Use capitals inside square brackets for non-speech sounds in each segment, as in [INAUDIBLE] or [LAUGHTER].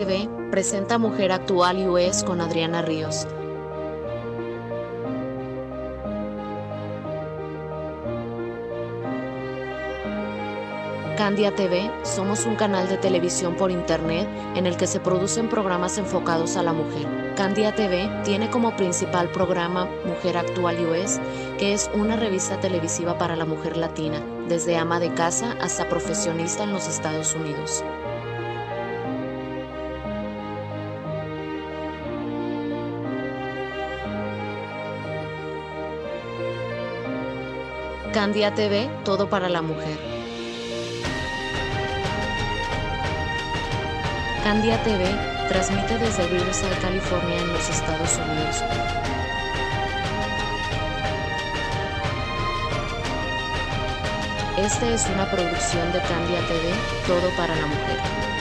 TV presenta Mujer Actual US con Adriana Ríos. Candia TV somos un canal de televisión por internet en el que se producen programas enfocados a la mujer. Candia TV tiene como principal programa Mujer Actual US, que es una revista televisiva para la mujer latina, desde ama de casa hasta profesionista en los Estados Unidos. Candia TV, todo para la mujer. Candia TV transmite desde Riverside, California, en los Estados Unidos. Esta es una producción de Candia TV, todo para la mujer.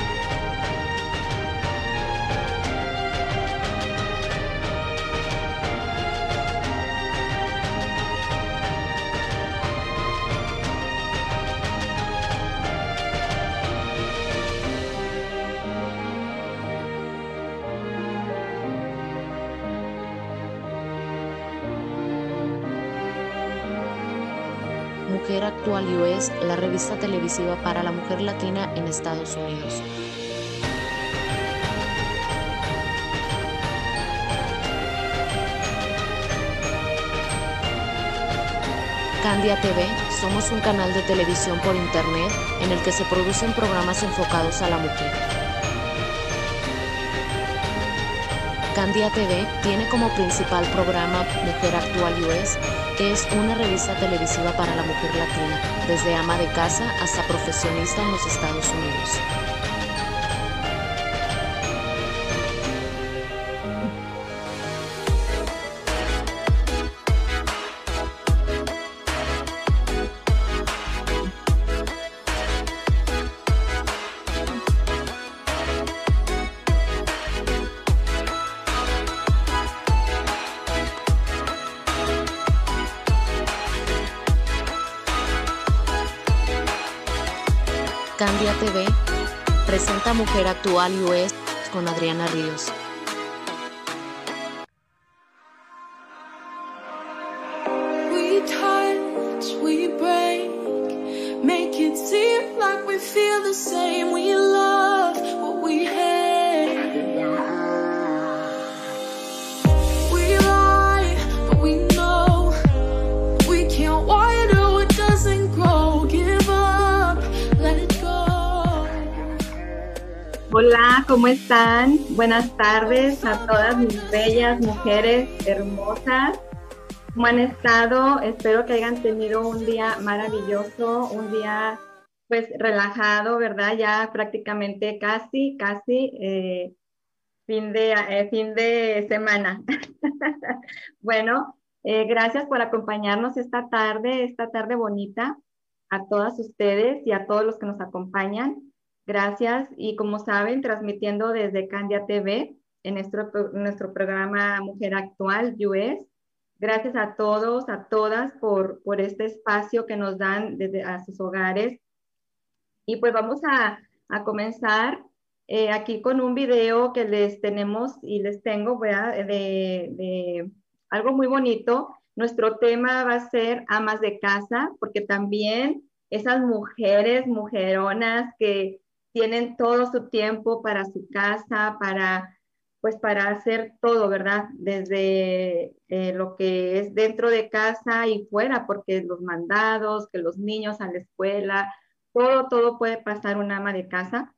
Televisiva para la mujer latina en Estados Unidos. Candia TV, somos un canal de televisión por internet en el que se producen programas enfocados a la mujer. Candia TV tiene como principal programa Mujer Actual US, que es una revista televisiva para la mujer latina, desde ama de casa hasta profesionista en los Estados Unidos. Mujer Actual US con Adriana Ríos. ¿Cómo están? Buenas tardes a todas mis bellas mujeres hermosas. ¿Cómo han estado? Espero que hayan tenido un día maravilloso, un día pues relajado, ¿verdad? Ya prácticamente casi, casi eh, fin, de, eh, fin de semana. [LAUGHS] bueno, eh, gracias por acompañarnos esta tarde, esta tarde bonita, a todas ustedes y a todos los que nos acompañan. Gracias. Y como saben, transmitiendo desde Candia TV en nuestro, nuestro programa Mujer Actual US. Gracias a todos, a todas por, por este espacio que nos dan desde a sus hogares. Y pues vamos a, a comenzar eh, aquí con un video que les tenemos y les tengo de, de algo muy bonito. Nuestro tema va a ser amas de casa, porque también esas mujeres, mujeronas que tienen todo su tiempo para su casa, para pues para hacer todo, ¿verdad? Desde eh, lo que es dentro de casa y fuera, porque los mandados, que los niños a la escuela, todo, todo puede pasar un ama de casa.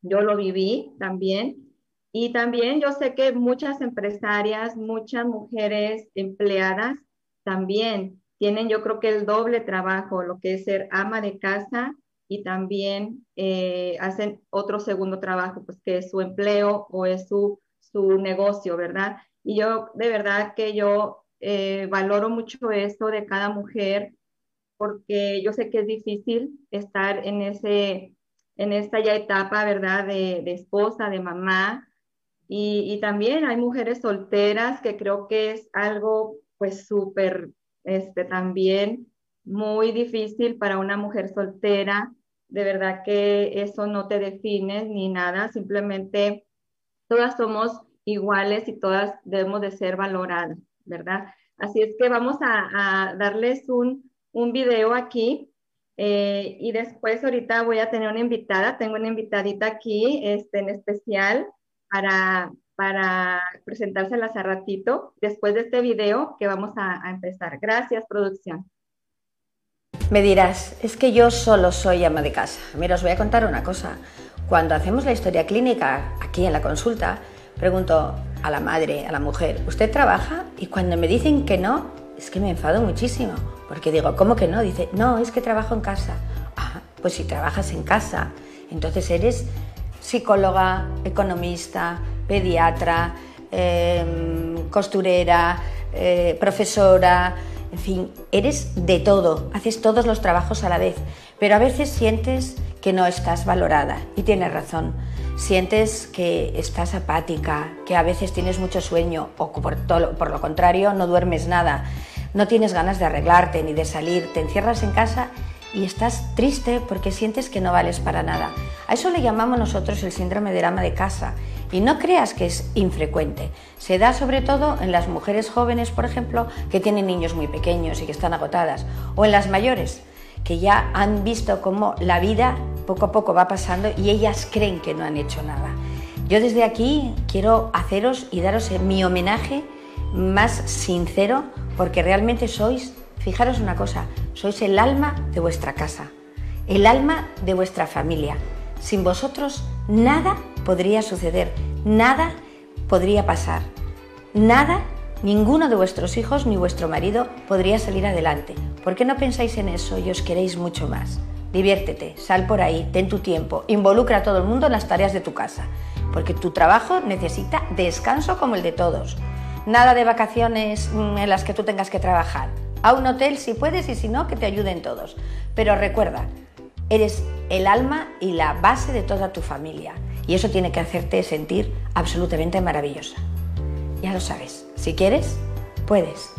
Yo lo viví también. Y también yo sé que muchas empresarias, muchas mujeres empleadas también tienen yo creo que el doble trabajo, lo que es ser ama de casa y también eh, hacen otro segundo trabajo, pues que es su empleo o es su, su negocio, ¿verdad? Y yo de verdad que yo eh, valoro mucho esto de cada mujer porque yo sé que es difícil estar en, ese, en esta ya etapa, ¿verdad? De, de esposa, de mamá. Y, y, también hay mujeres solteras que creo que es algo pues súper, este, también muy difícil para una mujer soltera. De verdad que eso no te define ni nada, simplemente todas somos iguales y todas debemos de ser valoradas, ¿verdad? Así es que vamos a, darles un, un, video aquí eh, y después ahorita voy a tener una invitada, tengo una invitadita aquí este, en especial para, para presentárselas a ratito después de este video que vamos a, a empezar. Gracias, producción. Me dirás, es que yo solo soy ama de casa. Mira, os voy a contar una cosa. Cuando hacemos la historia clínica aquí en la consulta, pregunto a la madre, a la mujer, ¿usted trabaja? Y cuando me dicen que no, es que me enfado muchísimo, porque digo, ¿cómo que no? Dice, no, es que trabajo en casa. Ah, pues si trabajas en casa, entonces eres psicóloga, economista, pediatra, em, costurera, eh, profesora, en fin, eres de todo, haces todos los trabajos a la vez, pero a veces sientes que no estás valorada y tienes razón. Sientes que estás apática, que a veces tienes mucho sueño o por, lo contrario no duermes nada, no tienes ganas de arreglarte ni de salir, te encierras en casa y estás triste porque sientes que no vales para nada. A eso le llamamos nosotros el síndrome del ama de casa y no creas que es infrecuente. Se da sobre todo en las mujeres jóvenes, por ejemplo, que tienen niños muy pequeños y que están agotadas, o en las mayores, que ya han visto cómo la vida poco a poco va pasando y ellas creen que no han hecho nada. Yo desde aquí quiero haceros y daros mi homenaje más sincero porque realmente sois, fijaros una cosa, sois el alma de vuestra casa, el alma de vuestra familia. Sin vosotros nada podría suceder, nada podría pasar, nada, ninguno de vuestros hijos ni vuestro marido podría salir adelante. ¿Por qué no pensáis en eso y os queréis mucho más? Diviértete, sal por ahí, ten tu tiempo, involucra a todo el mundo en las tareas de tu casa, porque tu trabajo necesita descanso como el de todos. Nada de vacaciones mm, en las que tú tengas que trabajar. A un hotel si puedes y si no, que te ayuden todos. Pero recuerda, eres el alma y la base de toda tu familia. Y eso tiene que hacerte sentir absolutamente maravillosa. Ya lo sabes, si quieres, puedes.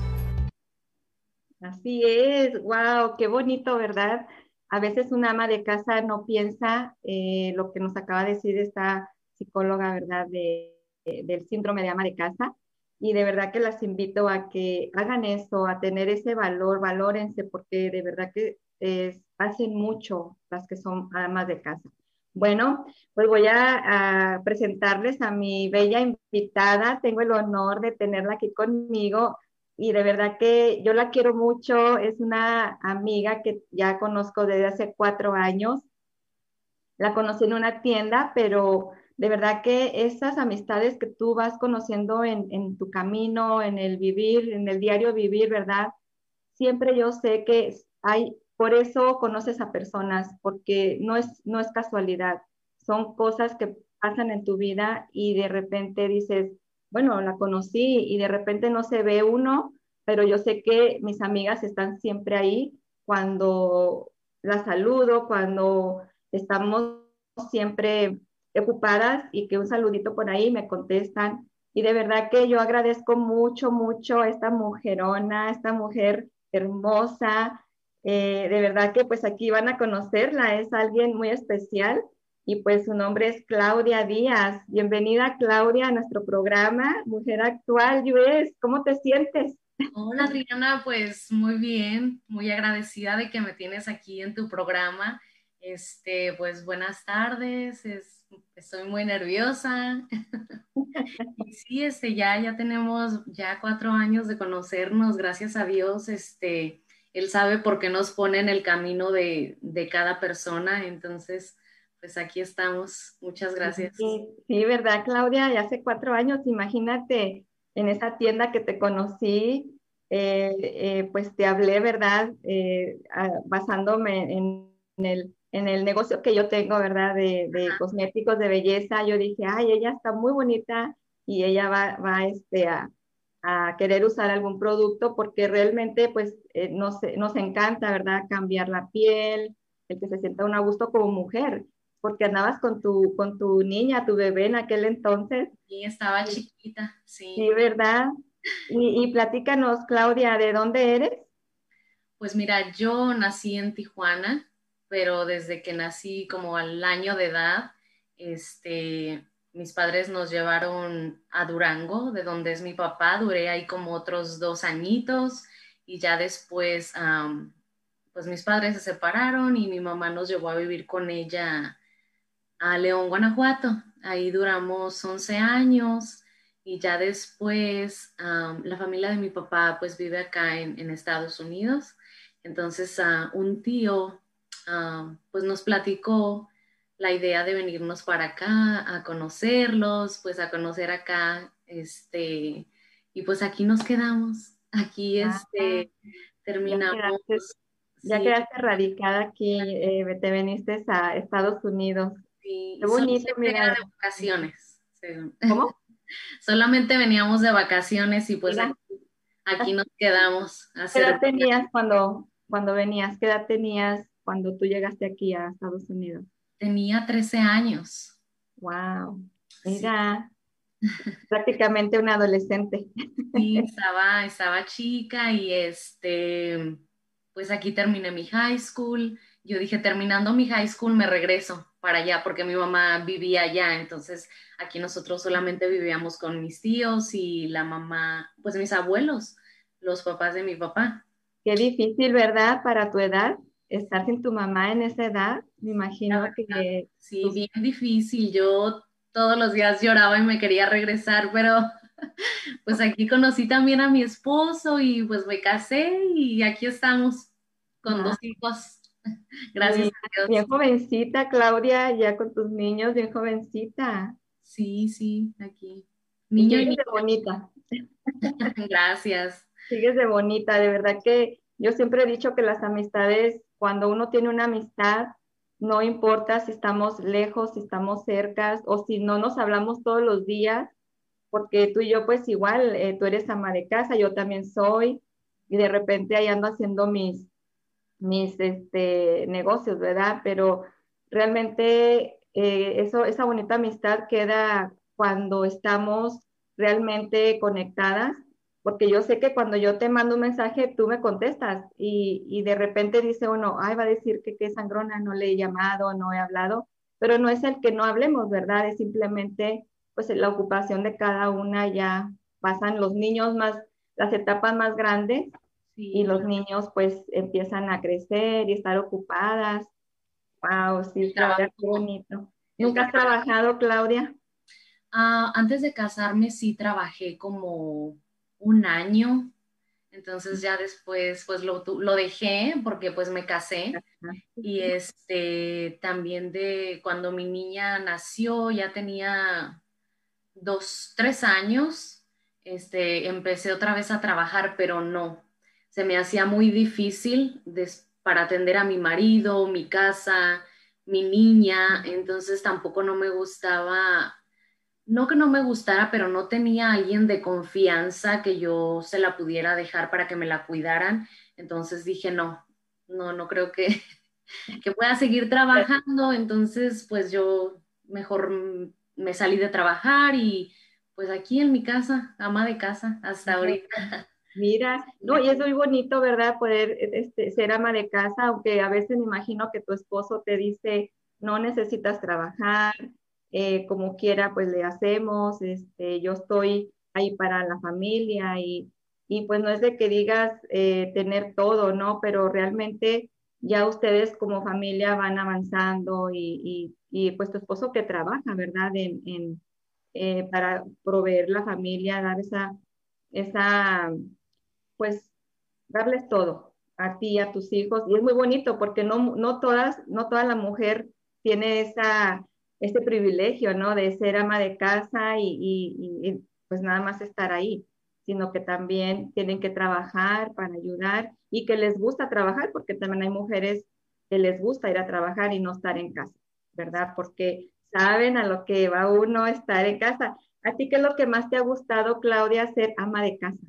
Así es, wow, qué bonito, ¿verdad? A veces una ama de casa no piensa eh, lo que nos acaba de decir esta psicóloga, ¿verdad? del síndrome de ama de casa. Y de verdad que las invito a que hagan eso, a tener ese valor, valórense, porque de verdad que hacen mucho las que son amas de casa. Bueno, pues voy a, presentarles a mi bella invitada. Tengo el honor de tenerla aquí conmigo y de verdad que yo la quiero mucho. Es una amiga que ya conozco desde hace cuatro años. La conocí en una tienda, pero de verdad que esas amistades que tú vas conociendo en, en tu camino, en el vivir, en el diario vivir, ¿verdad? Siempre yo sé que hay por eso conoces a personas, porque no es, no es casualidad, son cosas que pasan en tu vida y de repente dices, bueno, la conocí y de repente no se ve uno, pero yo sé que mis amigas están siempre ahí cuando la saludo, cuando estamos siempre ocupadas y que un saludito por ahí me contestan. Y de verdad que yo agradezco mucho, mucho a esta mujerona, esta mujer hermosa, eh, de verdad que pues aquí van a conocerla, es alguien muy especial y pues su nombre es Claudia Díaz. Bienvenida Claudia a nuestro programa Mujer Actual US. ¿Cómo te sientes? Hola Adriana, pues muy bien, muy agradecida de que me tienes aquí en tu programa. Este, pues buenas tardes, estoy muy nerviosa. [LAUGHS] y sí, este, ya, ya tenemos ya cuatro años de conocernos, gracias a Dios, este, él sabe por qué nos pone en el camino de, cada persona. Entonces, pues aquí estamos. Muchas gracias. Sí, ¿verdad, Claudia? Ya hace cuatro años, imagínate, en esa tienda que te conocí, eh, eh, pues te hablé, ¿verdad? Eh, basándome en, el, en el negocio que yo tengo, ¿verdad? De, cosméticos de belleza. Yo dije, ay, ella está muy bonita y ella va, va este, a, a querer usar algún producto porque realmente pues eh, nos, nos encanta, ¿verdad? Cambiar la piel, el que se sienta un a gusto como mujer, porque andabas con tu, con tu niña, tu bebé en aquel entonces. Sí, estaba chiquita, sí. Sí, ¿verdad? Y, y platícanos, Claudia, ¿de dónde eres? Pues mira, yo nací en Tijuana, pero desde que nací como al año de edad, este, mis padres nos llevaron a Durango, de donde es mi papá, duré ahí como otros dos añitos y ya después, pues mis padres se separaron y mi mamá nos llevó a vivir con ella a León, Guanajuato. Ahí duramos 11 años y ya después la familia de mi papá pues vive acá en, Estados Unidos. Entonces un tío pues nos platicó la idea de venirnos para acá a conocerlos, pues a conocer acá, este, y pues aquí nos quedamos, aquí ah, este, terminamos. Ya quedaste, radicada aquí, eh, te viniste a Estados Unidos. Sí, Qué bonito, mira. de vacaciones. ¿Cómo? [LAUGHS] Solamente veníamos de vacaciones y pues aquí, nos quedamos. ¿Qué edad tenías cuando, cuando venías? ¿Qué edad tenías cuando tú llegaste aquí a Estados Unidos? Tenía 13 años. Wow. Mira, [LAUGHS] prácticamente una adolescente. Sí, estaba, estaba chica y este, pues aquí terminé mi high school. Yo dije, terminando mi high school me regreso para allá porque mi mamá vivía allá, entonces aquí nosotros solamente vivíamos con mis tíos y la mamá, pues mis abuelos, los papás de mi papá. Qué difícil, ¿verdad? Para tu edad estar sin tu mamá en esa edad, me imagino que... Sí, bien difícil. Yo todos los días lloraba y me quería regresar, pero [LAUGHS] pues aquí conocí también a mi esposo y pues me casé y aquí estamos con dos hijos. [LAUGHS] Gracias a Dios. Bien jovencita, Claudia, ya con tus niños, bien jovencita. Sí, sí, aquí. Niño y de bonita. [LAUGHS] Gracias. Sigues de bonita, de verdad que yo siempre he dicho que las amistades cuando uno tiene una amistad, no importa si estamos lejos, si estamos cerca o si no nos hablamos todos los días, porque tú y yo pues igual, eh, tú eres ama de casa, yo también soy, y de repente ahí ando haciendo mis, mis este, negocios, ¿verdad? Pero realmente eh, eso, esa bonita amistad queda cuando estamos realmente conectadas porque yo sé que cuando yo te mando un mensaje, tú me contestas y, de repente dice uno, ay, va a decir que qué sangrona, no le he llamado, no he hablado, pero no es el que no hablemos, ¿verdad? Es simplemente pues la ocupación de cada una, ya pasan los niños más, las etapas más grandes y los niños pues empiezan a crecer y estar ocupadas. Wow, sí, Claudia, qué bonito. ¿Nunca has trabajado, Claudia? Ah, antes de casarme sí trabajé como un año. Entonces ya después pues lo, lo dejé porque pues me casé. Y este también de cuando mi niña nació ya tenía dos, tres años, este, empecé otra vez a trabajar, pero no, se me hacía muy difícil para atender a mi marido, mi casa, mi niña, entonces tampoco no me gustaba no que no me gustara, pero no tenía alguien de confianza que yo se la pudiera dejar para que me la cuidaran. Entonces dije, no, no, no creo que, [LAUGHS] que pueda seguir trabajando. Entonces, pues yo mejor me salí de trabajar y pues aquí en mi casa, ama de casa, hasta ahorita. [LAUGHS] Mira, no, y es muy bonito, ¿verdad? Poder este, ser ama de casa, aunque a veces me imagino que tu esposo te dice, no necesitas trabajar, eh, como quiera, pues le hacemos, este, yo estoy ahí para la familia y, y pues no es de que digas eh, tener todo, ¿no? Pero realmente ya ustedes como familia van avanzando y, y, pues tu esposo que trabaja, ¿verdad? En, en eh, para proveer la familia, dar esa, esa, pues darles todo a ti, a tus hijos. Y es muy bonito porque no, no todas, no toda la mujer tiene esa este privilegio, ¿no? De ser ama de casa y, pues nada más estar ahí, sino que también tienen que trabajar para ayudar y que les gusta trabajar, porque también hay mujeres que les gusta ir a trabajar y no estar en casa, ¿verdad? Porque saben a lo que va uno estar en casa. ¿A ti qué es lo que más te ha gustado, Claudia, ser ama de casa?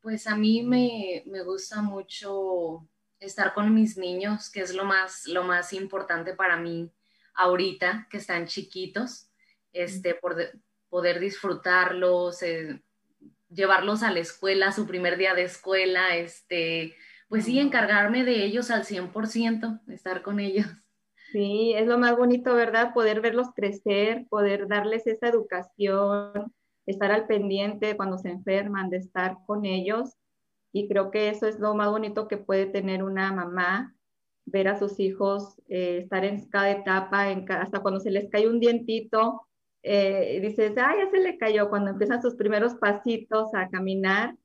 Pues a mí me, me gusta mucho estar con mis niños, que es lo más, lo más importante para mí ahorita que están chiquitos, este, por poder disfrutarlos, eh, llevarlos a la escuela, su primer día de escuela, este, pues sí, encargarme de ellos al 100%, estar con ellos. Sí, es lo más bonito, ¿verdad? Poder verlos crecer, poder darles esa educación, estar al pendiente cuando se enferman, de estar con ellos. Y creo que eso es lo más bonito que puede tener una mamá, ver a sus hijos eh, estar en cada etapa, en hasta cuando se les cae un dientito, eh, dices, ah, ya se le cayó, cuando empiezan sus primeros pasitos a caminar.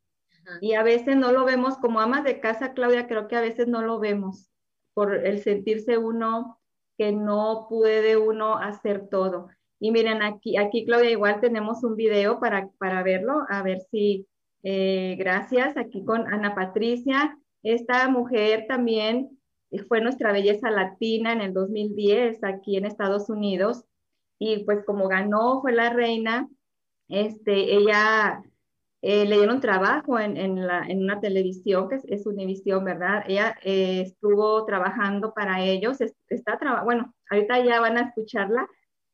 Y a veces no lo vemos como amas de casa, Claudia, creo que a veces no lo vemos por el sentirse uno que no puede uno hacer todo. Y miren, aquí, aquí Claudia, igual tenemos un video para, para verlo, a ver si, eh, gracias, aquí con Ana Patricia. Esta mujer también fue nuestra belleza latina en el 2010 aquí en Estados Unidos. Y pues como ganó, fue la reina, este, ella eh, le dieron trabajo en, en, la, una televisión, que es, es Univisión, ¿verdad? Ella eh, estuvo trabajando para ellos, está bueno, ahorita ya van a escucharla,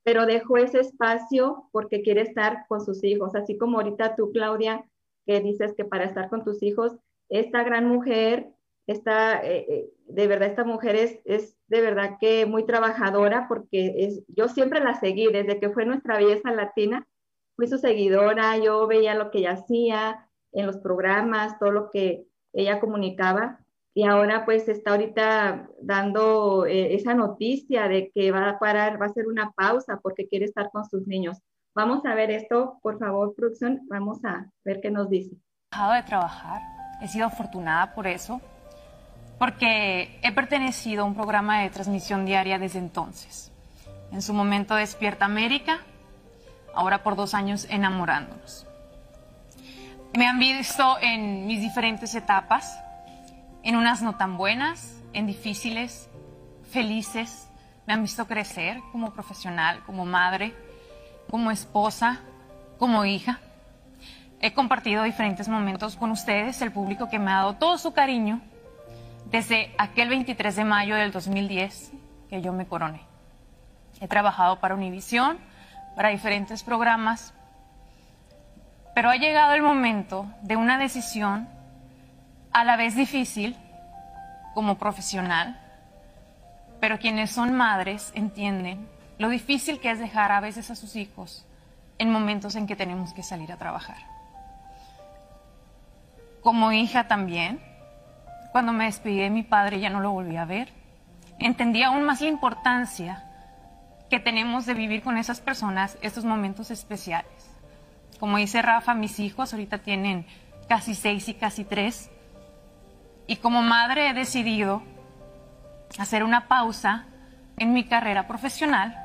pero dejó ese espacio porque quiere estar con sus hijos, así como ahorita tú, Claudia, que dices que para estar con tus hijos, esta gran mujer, esta, eh, de verdad, esta mujer es, es de verdad que muy trabajadora porque es, yo siempre la seguí desde que fue nuestra belleza latina fui su seguidora, yo veía lo que ella hacía en los programas, todo lo que ella comunicaba y ahora pues está ahorita dando eh, esa noticia de que va a parar, va a hacer una pausa porque quiere estar con sus niños. Vamos a ver esto, por favor, producción, vamos a ver qué nos dice. He dejado de trabajar, he sido afortunada por eso, porque he pertenecido a un programa de transmisión diaria desde entonces. En su momento Despierta América, ahora por dos años enamorándonos. Me han visto en mis diferentes etapas, en unas no tan buenas, en difíciles, felices. Me han visto crecer como profesional, como madre, como esposa, como hija. He compartido diferentes momentos con ustedes, el público que me ha dado todo su cariño desde aquel 23 de mayo del 2010 que yo me coroné. He trabajado para Univisión, para diferentes programas, pero ha llegado el momento de una decisión a la vez difícil como profesional, pero quienes son madres entienden lo difícil que es dejar a veces a sus hijos en momentos en que tenemos que salir a trabajar. Como hija también, cuando me despedí de mi padre ya no lo volví a ver. Entendí aún más la importancia que tenemos de vivir con esas personas estos momentos especiales. Como dice Rafa, mis hijos ahorita tienen casi seis y casi tres. Y como madre he decidido hacer una pausa en mi carrera profesional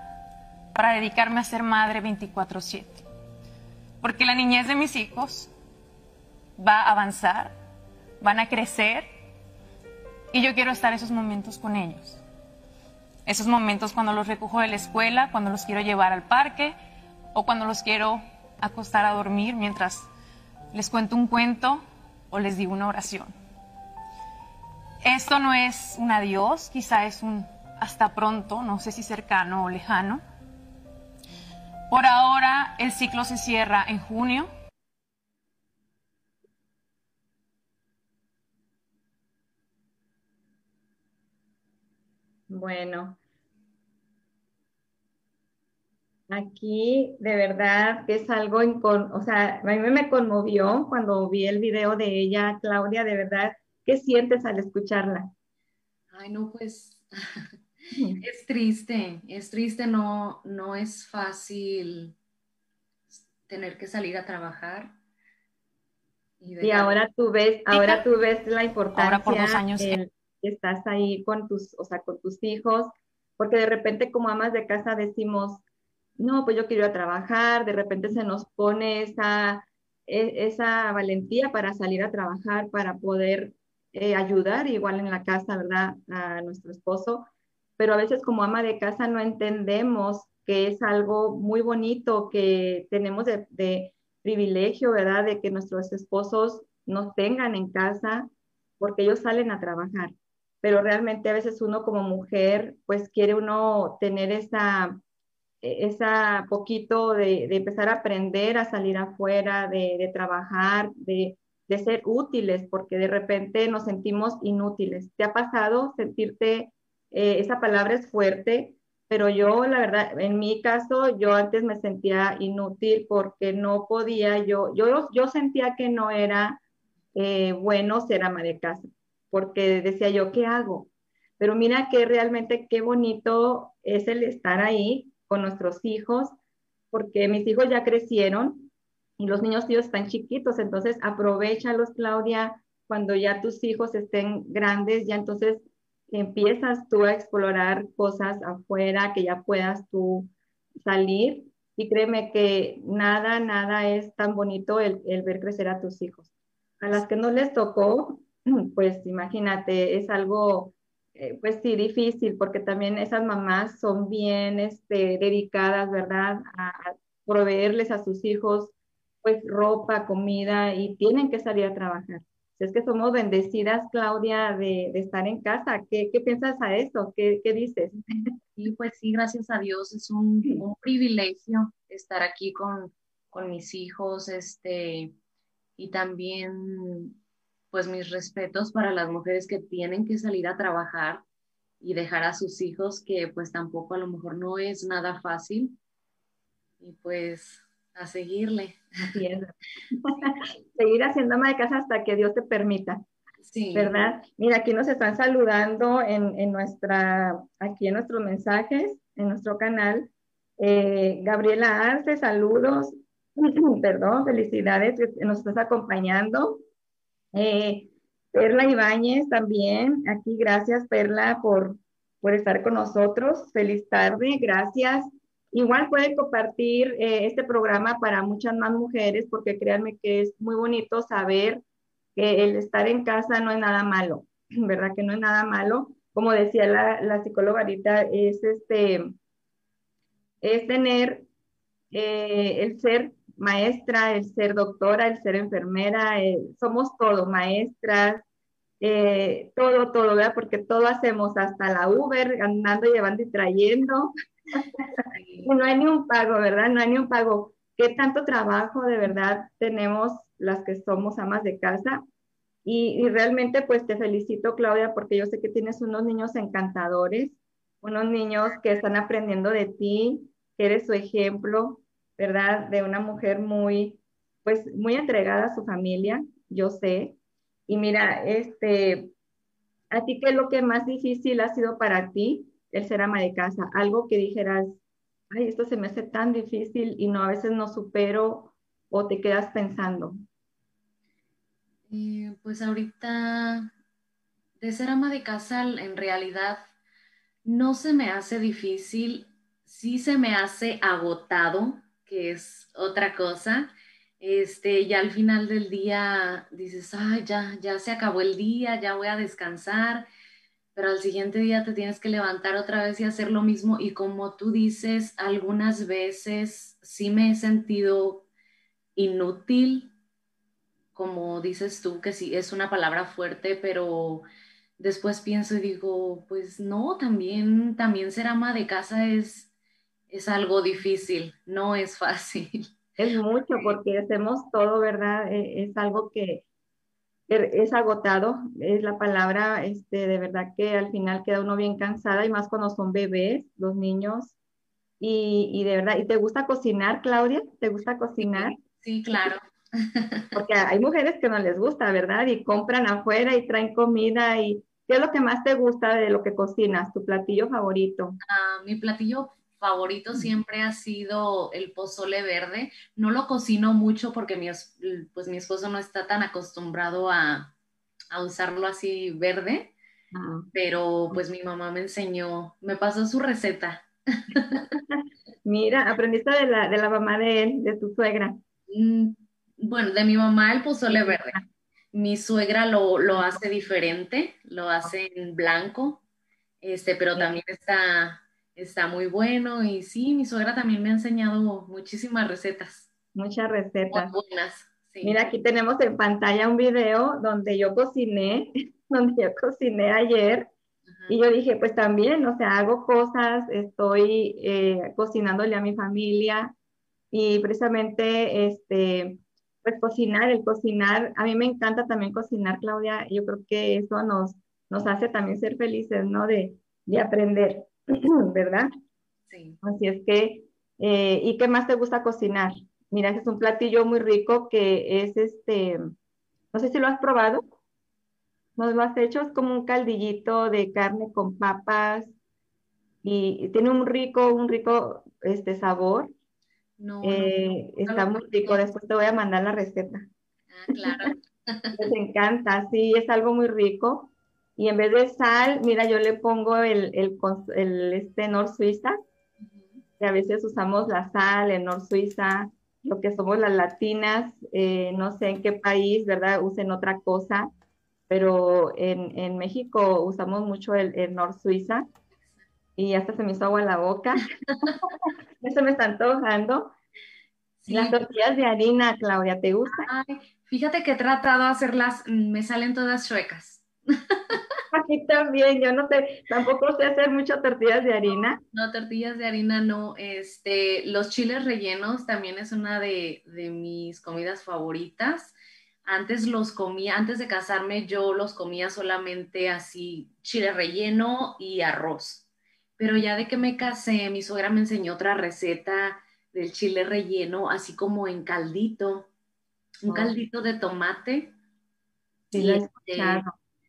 para dedicarme a ser madre 24/7. Porque la niñez de mis hijos va a avanzar, van a crecer y yo quiero estar esos momentos con ellos. Esos momentos cuando los recojo de la escuela, cuando los quiero llevar al parque o cuando los quiero acostar a dormir mientras les cuento un cuento o les digo una oración. Esto no es un adiós, quizá es un hasta pronto, no sé si cercano o lejano. Por ahora el ciclo se cierra en junio Bueno, aquí de verdad que es algo, o sea, a mí me conmovió cuando vi el video de ella, Claudia, de verdad, ¿qué sientes al escucharla? Ay, no, pues [LAUGHS] es triste, es triste, no, no es fácil tener que salir a trabajar. Y, ahora tú ves, ahora tú ves la importancia. Ahora por dos años estás ahí con tus, o sea, con tus hijos, porque de repente como amas de casa decimos, no, pues yo quiero ir a trabajar, de repente se nos pone esa, e, esa valentía para salir a trabajar, para poder eh, ayudar igual en la casa, ¿verdad? A nuestro esposo, pero a veces como ama de casa no entendemos que es algo muy bonito, que tenemos de, de privilegio, ¿verdad? De que nuestros esposos nos tengan en casa porque ellos salen a trabajar pero realmente a veces uno como mujer, pues quiere uno tener esa, e, esa poquito de, empezar a aprender a salir afuera, de, trabajar, de, de, ser útiles, porque de repente nos sentimos inútiles. ¿Te ha pasado sentirte eh, esa palabra es fuerte, pero yo, la verdad, en mi caso, yo antes me sentía inútil porque no podía, yo, yo, yo sentía que no era eh, bueno ser ama de casa, porque decía yo, ¿qué hago? Pero mira que realmente qué bonito es el estar ahí con nuestros hijos, porque mis hijos ya crecieron y los niños tíos están chiquitos, entonces aprovechalos, Claudia, cuando ya tus hijos estén grandes, ya entonces empiezas tú a explorar cosas afuera, que ya puedas tú salir. Y créeme que nada, nada es tan bonito el, el ver crecer a tus hijos. A las que no les tocó, pues imagínate, es algo, eh, pues sí, difícil, porque también esas mamás son bien este, dedicadas, ¿verdad? A, a proveerles a sus hijos, pues ropa, comida, y tienen que salir a trabajar es que somos bendecidas, Claudia, de, estar en casa. ¿Qué, piensas a eso? ¿Qué, dices? Sí, pues sí, gracias a Dios. Es un, privilegio estar aquí con, mis hijos, este, y también, pues mis respetos para las mujeres que tienen que salir a trabajar y dejar a sus hijos, que pues tampoco a lo mejor no es nada fácil. Y pues a seguirle. [LAUGHS] Seguir haciendo ama de casa hasta que Dios te permita. Sí. ¿Verdad? Mira, aquí nos están saludando en, nuestra, aquí en nuestros mensajes, en nuestro canal. Eh, Gabriela Arce, saludos. [CLEARS THROAT] Perdón, felicidades, nos estás acompañando. Eh, Perla Ibáñez también, aquí gracias Perla por, por estar con nosotros. Feliz tarde, gracias. Igual pueden compartir eh, este programa para muchas más mujeres porque créanme que es muy bonito saber que el estar en casa no es nada malo, [CLEARS THROAT] ¿verdad? Que no es nada malo. Como decía la, psicóloga ahorita, es, este, es tener eh, el ser maestra, el ser doctora, el ser enfermera, eh, somos todo, maestras, todo, todo, ¿verdad? Porque todo hacemos, hasta la Uber, andando, llevando y trayendo. [LAUGHS] no hay ni un pago, ¿verdad? No hay ni un pago. ¿Qué tanto trabajo de verdad tenemos las que somos amas de casa? Y, realmente pues te felicito, Claudia, porque yo sé que tienes unos niños encantadores, unos niños que están aprendiendo de ti, que eres su ejemplo, ¿verdad? De una mujer muy, pues muy entregada a su familia, yo sé. Y mira, este, ¿a ti qué es lo que más difícil ha sido para ti el ser ama de casa? Algo que dijeras, ay, esto se me hace tan difícil y no, a veces no supero o te quedas pensando? Eh, pues ahorita, de ser ama de casa, en realidad no se me hace difícil, sí se me hace agotado, que es otra cosa. Este, ya al final del día dices, ay, ya, ya se acabó el día, ya voy a descansar pero al siguiente día te tienes que levantar otra vez y hacer lo mismo. Y como tú dices, algunas veces sí me he sentido inútil, como dices tú, que sí es una palabra fuerte, pero después pienso y digo, pues no, también, también ser ama de casa es, es algo difícil, no es fácil. [LAUGHS] Es mucho porque hacemos todo, ¿verdad? E, es algo que, Er, es agotado, es la palabra, este, de verdad que al final queda uno bien cansada y más cuando son bebés, los niños. Y, y de verdad, ¿y te gusta cocinar, Claudia? ¿Te gusta cocinar? Sí, claro. [LAUGHS] Porque hay mujeres que no les gusta, ¿verdad? Y compran afuera y traen comida y ¿qué es lo que más te gusta de lo que cocinas? ¿Tu platillo favorito? Ah, mi platillo favorito siempre ha sido el pozole verde. No lo cocino mucho porque mi, pues mi esposo no está tan acostumbrado a, a usarlo así verde, ah. pero pues mi mamá me enseñó, me pasó su receta. [LAUGHS] Mira, aprendiste de la, de la mamá de él, de tu suegra. Mm, bueno, de mi mamá el pozole verde. Mi suegra lo, lo hace diferente, lo hace en blanco, este, pero también está Está muy bueno y sí, mi suegra también me ha enseñado muchísimas recetas. Muchas recetas. Muy buenas. Mira, aquí tenemos en pantalla un video donde yo cociné, [LAUGHS] donde yo cociné ayer y yo dije, pues también, o sea, hago cosas, estoy eh, cocinándole a mi familia y precisamente, este, pues cocinar, el cocinar, a mí me encanta también cocinar, Claudia, yo creo que eso nos, nos hace también ser felices, ¿no? De, de aprender, ¿verdad? Sí. Así es que, eh, ¿y qué más te gusta cocinar? Mira, es un platillo muy rico que es este, no sé si lo has probado, ¿no lo has hecho? Es como un caldillito de carne con papas y, tiene un rico, un rico este, sabor. No, Eh, no, está muy rico, después te voy a mandar la receta. Ah, claro. [LAUGHS] Les encanta, sí, es algo muy rico. Y en vez de sal, mira, yo le pongo el, el, este Nor Suiza, que a veces usamos la sal, el Nor Suiza, lo que somos las latinas, eh, no sé en qué país, ¿verdad? Usen otra cosa, pero en, en México usamos mucho el, el Nor Suiza y hasta se me hizo agua la boca. [LAUGHS] Se me está antojando. Sí, Las tortillas de harina, Claudia, ¿te gustan? ay, fíjate que he tratado de hacerlas, mm, me salen todas chuecas. [LAUGHS] [LAUGHS] Aquí también, yo no sé, tampoco sé hacer muchas tortillas de harina. No, tortillas de harina no. Este, los chiles rellenos también es una de, de mis comidas favoritas. Antes los comía, antes de casarme, yo los comía solamente así, chile relleno y arroz. Pero ya de que me casé, mi suegra me enseñó otra receta del chile relleno, así como en caldito, un Oh. caldito de tomate. Sí, Y este.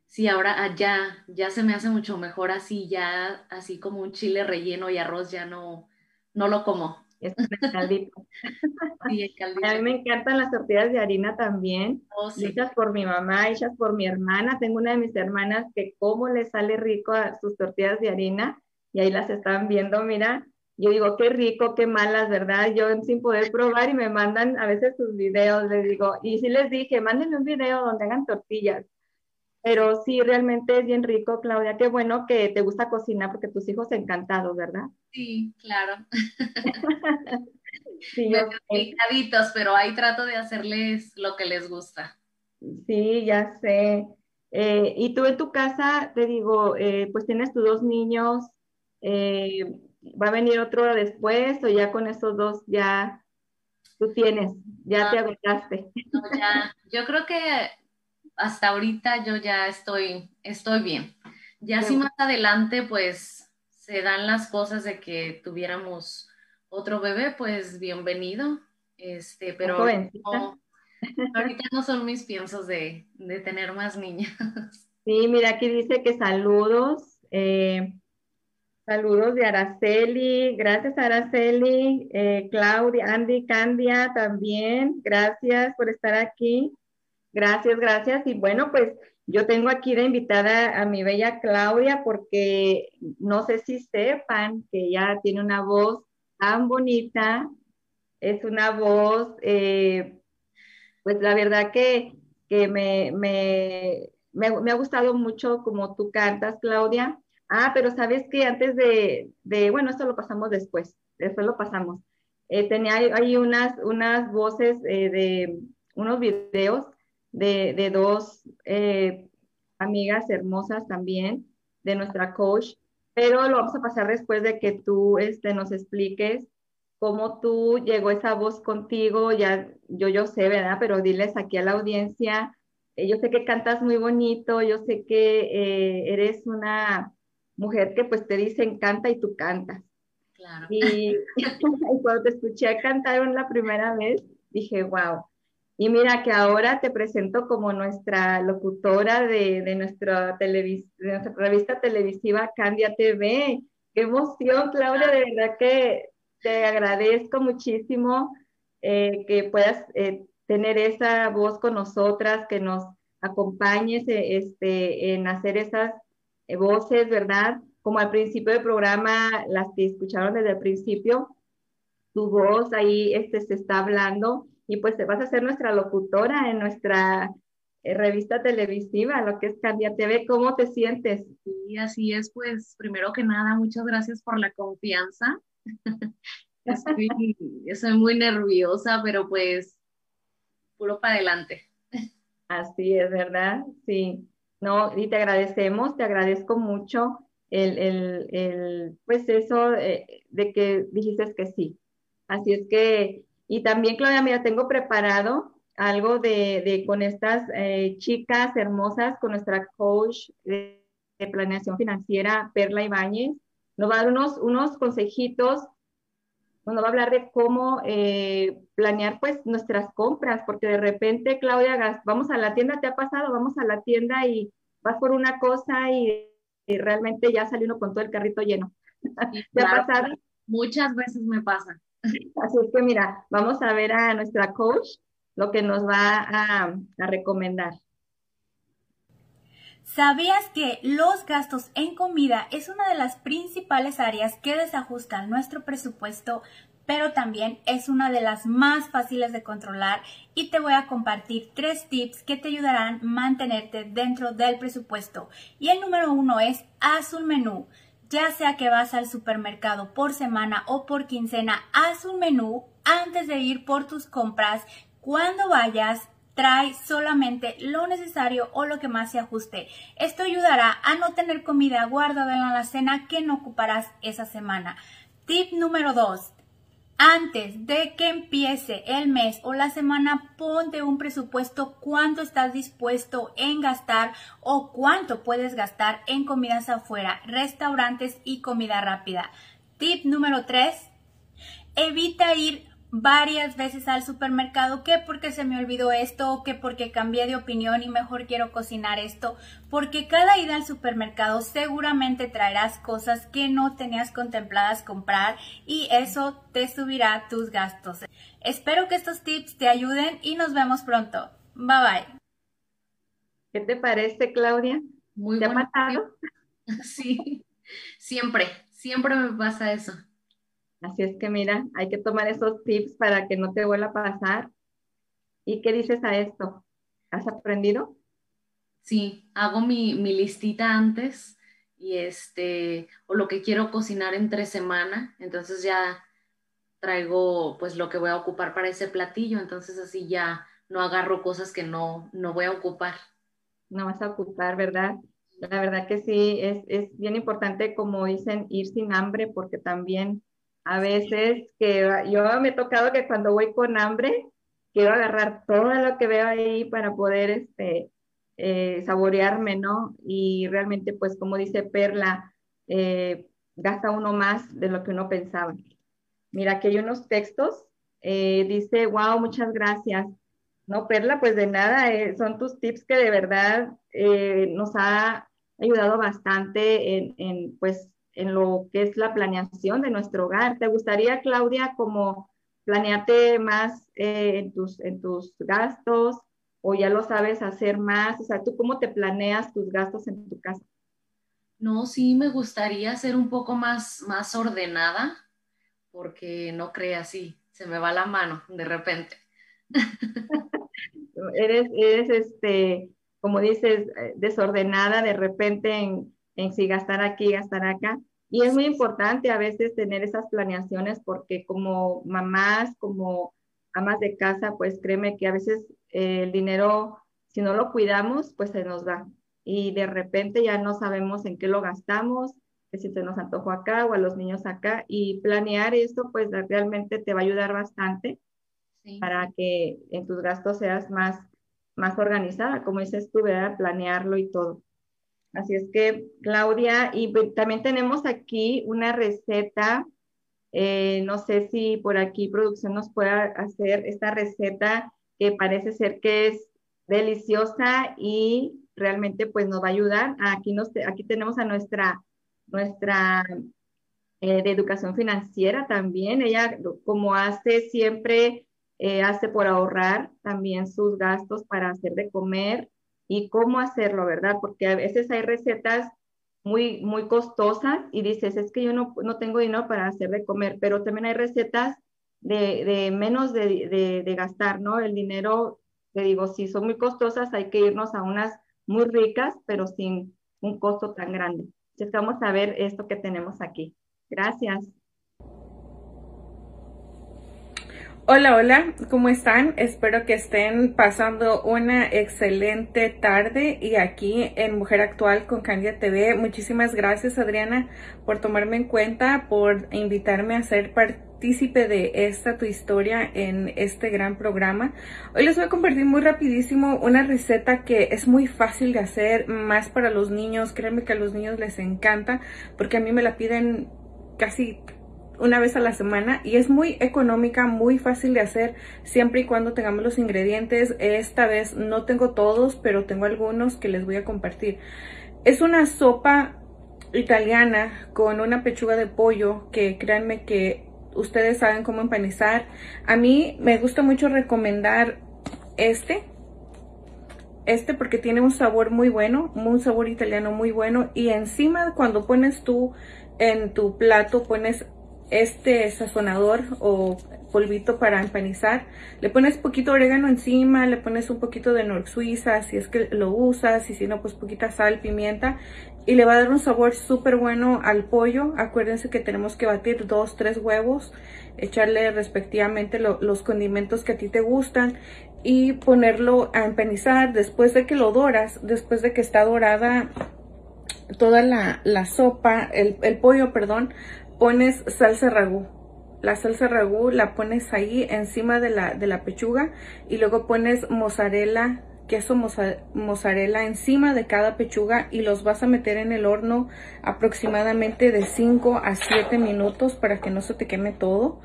Sí, ahora ah, ya, ya se me hace mucho mejor así, ya así como un chile relleno y arroz ya no, no lo como. [LAUGHS] Es un caldito. Sí, el A mí caldito. me encantan las tortillas de harina también, Oh, sí. hechas por mi mamá, hechas por mi hermana. Tengo una de mis hermanas que cómo le sale rico a sus tortillas de harina y ahí las están viendo, mira. Yo digo, qué rico, qué malas, ¿verdad? Yo sin poder probar y me mandan a veces sus videos, les digo, y sí les dije, mándenme un video donde hagan tortillas. Pero sí, realmente es bien rico, Claudia. Qué bueno que te gusta cocinar porque tus hijos encantados, ¿verdad? Sí, claro. [LAUGHS] Sí, yo delicaditos, pero ahí trato de hacerles lo que les gusta. Sí, ya sé. Eh, y tú en tu casa, te digo, eh, pues tienes tus dos niños, eh, ¿va a venir otro después o ya con esos dos ya tú tienes, ya te agotaste? No, ya, yo creo que hasta ahorita yo ya estoy, estoy bien. Ya Qué si bueno. más adelante pues se dan las cosas de que tuviéramos otro bebé, pues bienvenido. Este, pero no, [LAUGHS] ahorita no son mis piensos de, de tener más niños. [LAUGHS] Sí, mira, aquí dice que saludos, eh, saludos de Araceli, gracias Araceli, eh, Claudia, Andy, Candia también, gracias por estar aquí, gracias, gracias. Y bueno, pues yo tengo aquí de invitada a mi bella Claudia porque no sé si sepan que ella tiene una voz tan bonita, es una voz, eh, pues la verdad que, que me, me, me, ha gustado mucho como tú cantas, Claudia. Ah, pero sabes que antes de, de, bueno, esto lo pasamos después, después lo pasamos. Eh, tenía ahí unas, unas voces eh, de unos videos de, de dos eh, amigas hermosas también, de nuestra coach, pero lo vamos a pasar después de que tú este, nos expliques cómo tú llegó esa voz contigo, ya yo, yo sé, ¿verdad? Pero diles aquí a la audiencia, eh, yo sé que cantas muy bonito, yo sé que eh, eres una mujer que pues te dicen canta y tú cantas. Claro. Y, [LAUGHS] y cuando te escuché cantar la primera vez, dije, wow. Y mira que ahora te presento como nuestra locutora de, de, nuestra, televis de nuestra revista televisiva Candia TV. Qué emoción, Claudia, de verdad que te agradezco muchísimo eh, que puedas eh, tener esa voz con nosotras, que nos acompañes eh, este, en hacer esas eh, voces, ¿verdad? Como al principio del programa, las que escucharon desde el principio, tu voz ahí este, se está hablando y pues te vas a ser nuestra locutora en nuestra eh, revista televisiva, lo que es Candia TV. ¿Cómo te sientes? Y así es, pues primero que nada, muchas gracias por la confianza. [LAUGHS] Estoy, estoy muy nerviosa, pero pues puro para adelante. Así es, ¿verdad? Sí. No, y te agradecemos, te agradezco mucho el, el, el pues eso eh, de que dijiste que sí. Así es que, y también, Claudia, mira, tengo preparado algo de, de con estas eh, chicas hermosas, con nuestra coach de, planeación financiera, Perla Ibáñez. Nos va a dar unos, unos consejitos, nos va a hablar de cómo eh, planear pues nuestras compras, porque de repente, Claudia, vamos a la tienda, ¿te ha pasado? Vamos a la tienda y vas por una cosa y, realmente ya salió uno con todo el carrito lleno. [LAUGHS] ¿Te ha pasado? Muchas veces me pasa. Así es que mira, vamos a ver a nuestra coach lo que nos va a, recomendar. ¿Sabías que los gastos en comida es una de las principales áreas que desajustan nuestro presupuesto, pero también es una de las más fáciles de controlar y te voy a compartir tres tips que te ayudarán a mantenerte dentro del presupuesto. Y el número uno es haz un menú. Ya sea que vas al supermercado por semana o por quincena, haz un menú antes de ir por tus compras. Cuando vayas, trae solamente lo necesario o lo que más se ajuste. Esto ayudará a no tener comida guardada en la alacena que no ocuparás esa semana. Tip número 2. Antes de que empiece el mes o la semana, ponte un presupuesto cuánto estás dispuesto en gastar o cuánto puedes gastar en comidas afuera, restaurantes y comida rápida. Tip número 3. Evita ir varias veces al supermercado, que porque se me olvidó esto, o que porque cambié de opinión y mejor quiero cocinar esto, porque cada ida al supermercado seguramente traerás cosas que no tenías contempladas comprar y eso te subirá tus gastos. Espero que estos tips te ayuden y nos vemos pronto. Bye bye. ¿Qué te parece, Claudia? Muy ¿Te ha pasado? [LAUGHS] Sí, siempre, siempre me pasa eso. Así es que mira, hay que tomar esos tips para que no te vuelva a pasar. ¿Y qué dices a esto? ¿Has aprendido? Sí, hago mi, listita antes y este, o lo que quiero cocinar entre semana, entonces ya traigo pues lo que voy a ocupar para ese platillo, entonces así ya no agarro cosas que no, no voy a ocupar. No vas a ocupar, ¿verdad? La verdad que sí, es, es bien importante, como dicen, ir sin hambre, porque también a veces que yo me he tocado que cuando voy con hambre, quiero agarrar todo lo que veo ahí para poder este, eh, saborearme, ¿no? Y realmente, pues como dice Perla, eh, gasta uno más de lo que uno pensaba. Mira, aquí hay unos textos. Eh, dice, wow, muchas gracias. No, Perla, pues de nada, son tus tips que de verdad nos ha ayudado bastante en, en, pues, en lo que es la planeación de nuestro hogar. ¿Te gustaría, Claudia, como planearte más eh, en, tus, en tus gastos o ya lo sabes hacer más? O sea, ¿tú cómo te planeas tus gastos en tu casa? No, sí, me gustaría ser un poco más, más ordenada, porque no creas así, se me va la mano de repente. [LAUGHS] eres, eres, este, como dices, eh, desordenada de repente en, en si gastar aquí, gastar acá. Y es muy importante a veces tener esas planeaciones porque como mamás, como amas de casa, pues créeme que a veces eh, el dinero, si no lo cuidamos, pues se nos va. Y de repente ya no sabemos en qué lo gastamos, que si se nos antojó acá o a los niños acá. Y planear esto, pues realmente te va a ayudar bastante para que en tus gastos seas más, más organizada, como dices tú, ¿verdad? Planearlo y todo. Así es que, Claudia, y también tenemos aquí una receta. Eh, no sé si por aquí producción nos pueda hacer esta receta que parece ser que es deliciosa y realmente pues nos va a ayudar. Aquí, nos, aquí tenemos a nuestra, nuestra eh, de educación financiera también. Ella, como hace siempre, eh, hace por ahorrar también sus gastos para hacer de comer y cómo hacerlo, ¿verdad? Porque a veces hay recetas muy, muy costosas y dices, es que yo no, no tengo dinero para hacer de comer, pero también hay recetas de, de menos de, de, gastar, ¿no? El dinero, te digo, si son muy costosas, hay que irnos a unas muy ricas, pero sin un costo tan grande. Entonces vamos a ver esto que tenemos aquí. Gracias. Hola, hola, ¿cómo están? Espero que estén pasando una excelente tarde y aquí en Mujer Actual con Candia TV. Muchísimas gracias Adriana por tomarme en cuenta, por invitarme a ser partícipe de esta tu historia en este gran programa. Hoy les voy a compartir muy rapidísimo una receta que es muy fácil de hacer, más para los niños. Créanme que a los niños les encanta porque a mí me la piden casi una vez a la semana y es muy económica, muy fácil de hacer siempre y cuando tengamos los ingredientes. Esta vez no tengo todos, pero tengo algunos que les voy a compartir. Es una sopa italiana con una pechuga de pollo que créanme que ustedes saben cómo empanizar. A mí me gusta mucho recomendar este. Este porque tiene un sabor muy bueno, un sabor italiano muy bueno. Y encima cuando pones tú en tu plato, pones este sazonador o polvito para empanizar. Le pones poquito orégano encima, le pones un poquito de nor suiza si es que lo usas y si no pues poquita sal, pimienta y le va a dar un sabor súper bueno al pollo. Acuérdense que tenemos que batir dos, tres huevos, echarle respectivamente los condimentos que a ti te gustan y ponerlo a empanizar después de que lo doras, después de que está dorada toda la, la sopa, el, el pollo, perdón, pones salsa ragú. La salsa ragú la pones ahí encima de la, de la pechuga y luego pones mozzarella, queso mozzarella encima de cada pechuga y los vas a meter en el horno aproximadamente de 5 a 7 minutos para que no se te queme todo.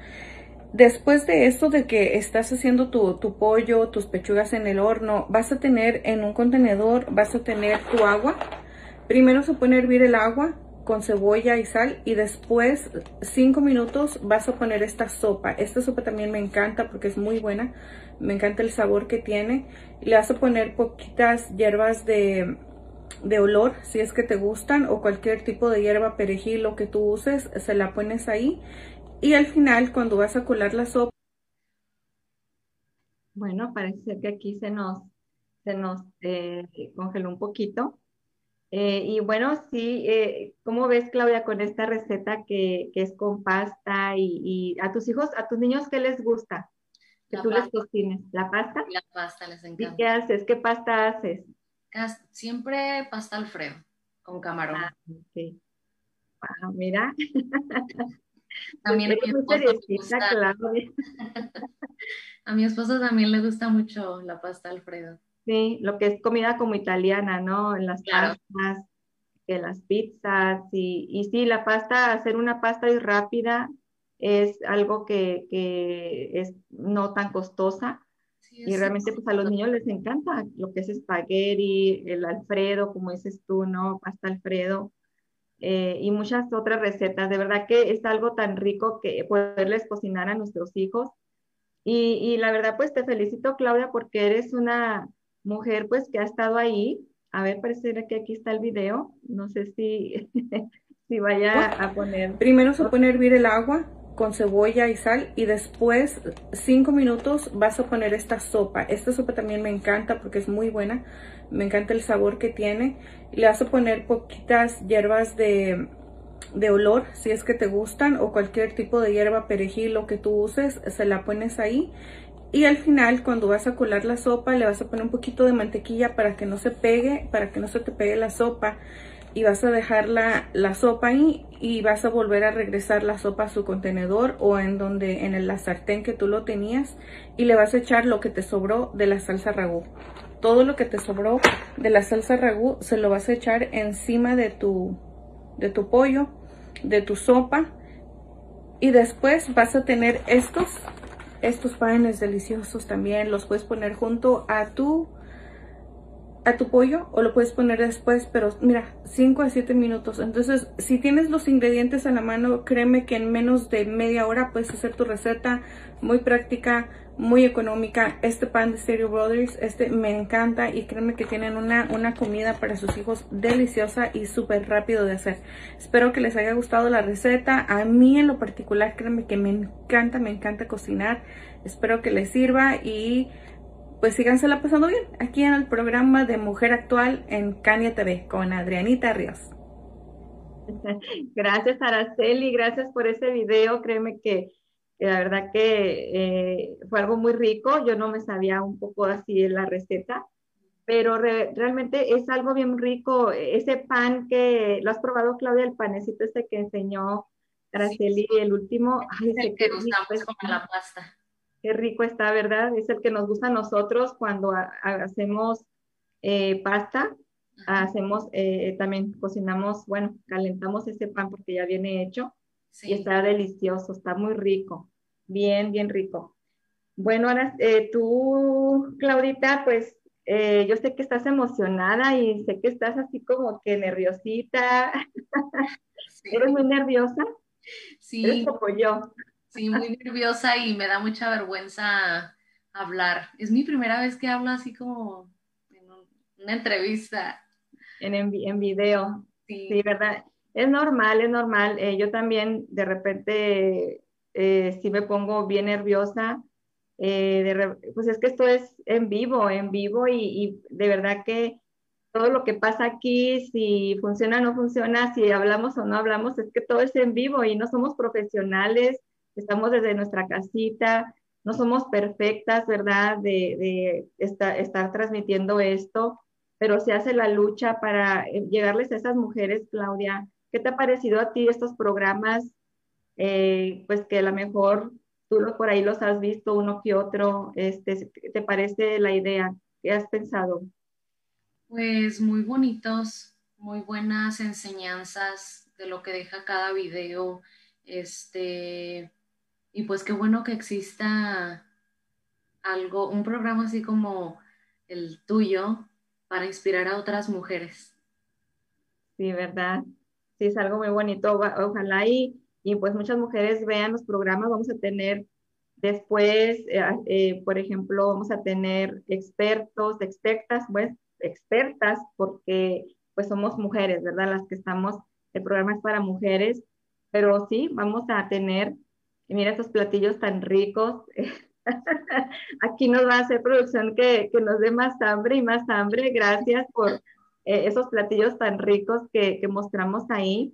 Después de esto de que estás haciendo tu, tu, pollo, tus pechugas en el horno, vas a tener en un contenedor, vas a tener tu agua. Primero se pone a hervir el agua, con cebolla y sal y después cinco minutos vas a poner esta sopa. Esta sopa también me encanta porque es muy buena. Me encanta el sabor que tiene. Le vas a poner poquitas hierbas de, de olor si es que te gustan o cualquier tipo de hierba, perejil, lo que tú uses, se la pones ahí. Y al final cuando vas a colar la sopa. Bueno, parece que aquí se nos, se nos eh, congeló un poquito. Eh, y bueno, sí, eh, ¿cómo ves, Claudia, con esta receta que, es con pasta y, a tus hijos, a tus niños, ¿qué les gusta? Que tú les cocines. ¿La pasta? La pasta les encanta. ¿Y qué haces? ¿Qué pasta haces? Siempre pasta Alfredo, con camarón. Ah. Wow, mira. [LAUGHS] También a mi, esposo gusta, [LAUGHS] a mi esposo también le gusta mucho la pasta Alfredo. Sí, lo que es comida como italiana, ¿no? En las pastas, en las pizzas, y, y sí, la pasta, hacer una pasta rápida es algo que, es no tan costosa. y realmente pues a los niños les encanta lo que es espagueti, el alfredo, como dices tú, ¿no? Pasta alfredo. Eh, y muchas otras recetas. De verdad que es algo tan rico que poderles cocinar a nuestros hijos. Y, y la verdad, pues te felicito, Claudia, porque eres una, mujer pues que ha estado ahí. A ver, parece que aquí está el video. No sé si, [LAUGHS] si vaya a poner. Primero se pone a hervir el agua con cebolla y sal y después cinco minutos vas a poner esta sopa. Esta sopa también me encanta porque es muy buena. Me encanta el sabor que tiene. Le vas a poner poquitas hierbas de, de olor si es que te gustan o cualquier tipo de hierba, perejil, lo que tú uses, se la pones ahí y al final, cuando vas a colar la sopa, le vas a poner un poquito de mantequilla para que no se pegue, para que no se te pegue la sopa. Y vas a dejar la, la sopa ahí y vas a volver a regresar la sopa a su contenedor o en donde, en la sartén que tú lo tenías. Y le vas a echar lo que te sobró de la salsa ragú. Todo lo que te sobró de la salsa ragú se lo vas a echar encima de tu, de tu pollo, de tu sopa. Y después vas a tener estos estos panes deliciosos también los puedes poner junto a tu a tu pollo o lo puedes poner después, pero mira, 5 a 7 minutos. Entonces, si tienes los ingredientes a la mano, créeme que en menos de media hora puedes hacer tu receta muy práctica, muy económica. Este pan de Stereo Brothers, este me encanta y créeme que tienen una, una comida para sus hijos deliciosa y súper rápido de hacer. Espero que les haya gustado la receta. A mí en lo particular, créeme que me encanta, me encanta cocinar. Espero que les sirva y pues sígansela pasando bien aquí en el programa de Mujer Actual en Cania TV con Adrianita Ríos. [LAUGHS] Gracias Araceli, gracias por ese video, créeme que la verdad que eh, fue algo muy rico. Yo no me sabía un poco así la receta, pero realmente es algo bien rico. Ese pan que, ¿lo has probado, Claudia? El panecito este que enseñó Araceli, el último. Ay, el que con la pasta. Qué rico está, ¿verdad? Es el que nos gusta a nosotros cuando hacemos eh, pasta. Hacemos, eh, también cocinamos, bueno, calentamos ese pan porque ya viene hecho y está delicioso, está muy rico, bien, bien rico. Bueno, ahora eh, tú, Claudita, pues yo sé que estás emocionada y sé que estás así como que nerviosita. [LAUGHS] ¿Eres muy nerviosa? Sí. Eres como yo. Sí, muy nerviosa y me da mucha vergüenza hablar. Es mi primera vez que hablo así como en una entrevista. En, en, video. Sí. ¿verdad? Es normal, es normal. Eh, yo también de repente eh, sí me pongo bien nerviosa. Eh, pues es que esto es en vivo, en vivo y, de verdad que todo lo que pasa aquí, si funciona o no funciona, si hablamos o no hablamos, es que todo es en vivo y no somos profesionales estamos desde nuestra casita, no somos perfectas, ¿verdad? De, estar transmitiendo esto, pero se hace la lucha para eh, llegarles a esas mujeres, Claudia. ¿Qué te ha parecido a ti estos programas? Eh, pues que a lo mejor tú por ahí los has visto uno que otro, este, ¿te parece la idea? ¿Qué has pensado? Pues muy bonitos, muy buenas enseñanzas de lo que deja cada video. Este, y pues qué bueno que exista algo, un programa así como el tuyo para inspirar a otras mujeres. Sí, ¿verdad? Sí, es algo muy bonito. Ojalá y, y pues muchas mujeres vean los programas. Vamos a tener después, eh, eh, por ejemplo, vamos a tener expertos, expertas, pues expertas, porque pues somos mujeres, ¿verdad? Las que estamos, el programa es para mujeres, pero sí, vamos a tener mira estos platillos tan ricos. [LAUGHS] Aquí nos va a hacer producción que, que, nos dé más hambre y más hambre. Gracias por eh, esos platillos tan ricos que mostramos ahí.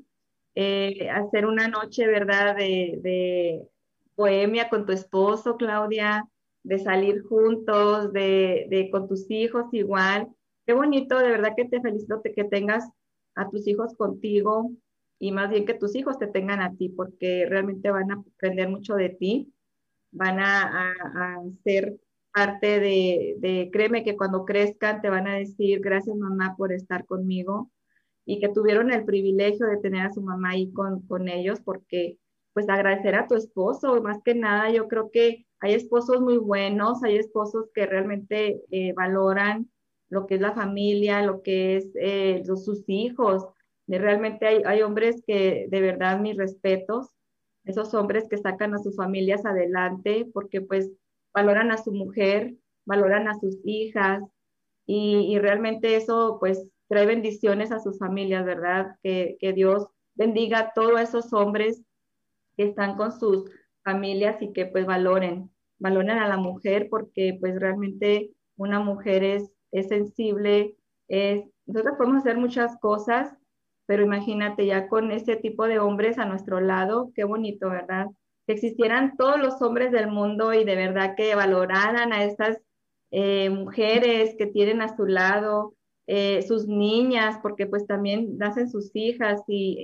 Eh, hacer una noche, ¿verdad?, de, de, poemia con tu esposo, Claudia, de salir juntos, de, de, con tus hijos igual. Qué bonito, de verdad que te felicito que tengas a tus hijos contigo, y más bien que tus hijos te tengan a ti, porque realmente van a aprender mucho de ti, van a, ser parte de, de, créeme que cuando crezcan te van a decir, gracias mamá por estar conmigo, y que tuvieron el privilegio de tener a su mamá ahí con, con ellos, porque pues agradecer a tu esposo, más que nada, yo creo que hay esposos muy buenos, hay esposos que realmente eh, valoran lo que es la familia, lo que es eh, sus hijos, Realmente hay, hay hombres que de verdad mis respetos, esos hombres que sacan a sus familias adelante porque pues valoran a su mujer, valoran a sus hijas y realmente eso pues trae bendiciones a sus familias, ¿verdad? Que, que Dios bendiga a todos esos hombres que están con sus familias y que pues valoren, valoren a la mujer porque pues realmente una mujer es, es sensible, es, nosotros podemos hacer muchas cosas, pero imagínate ya con este tipo de hombres a nuestro lado, qué bonito, ¿verdad? Que existieran todos los hombres del mundo y de verdad que valoraran a estas eh, mujeres que tienen a su lado, eh, sus niñas, porque pues también nacen sus hijas y,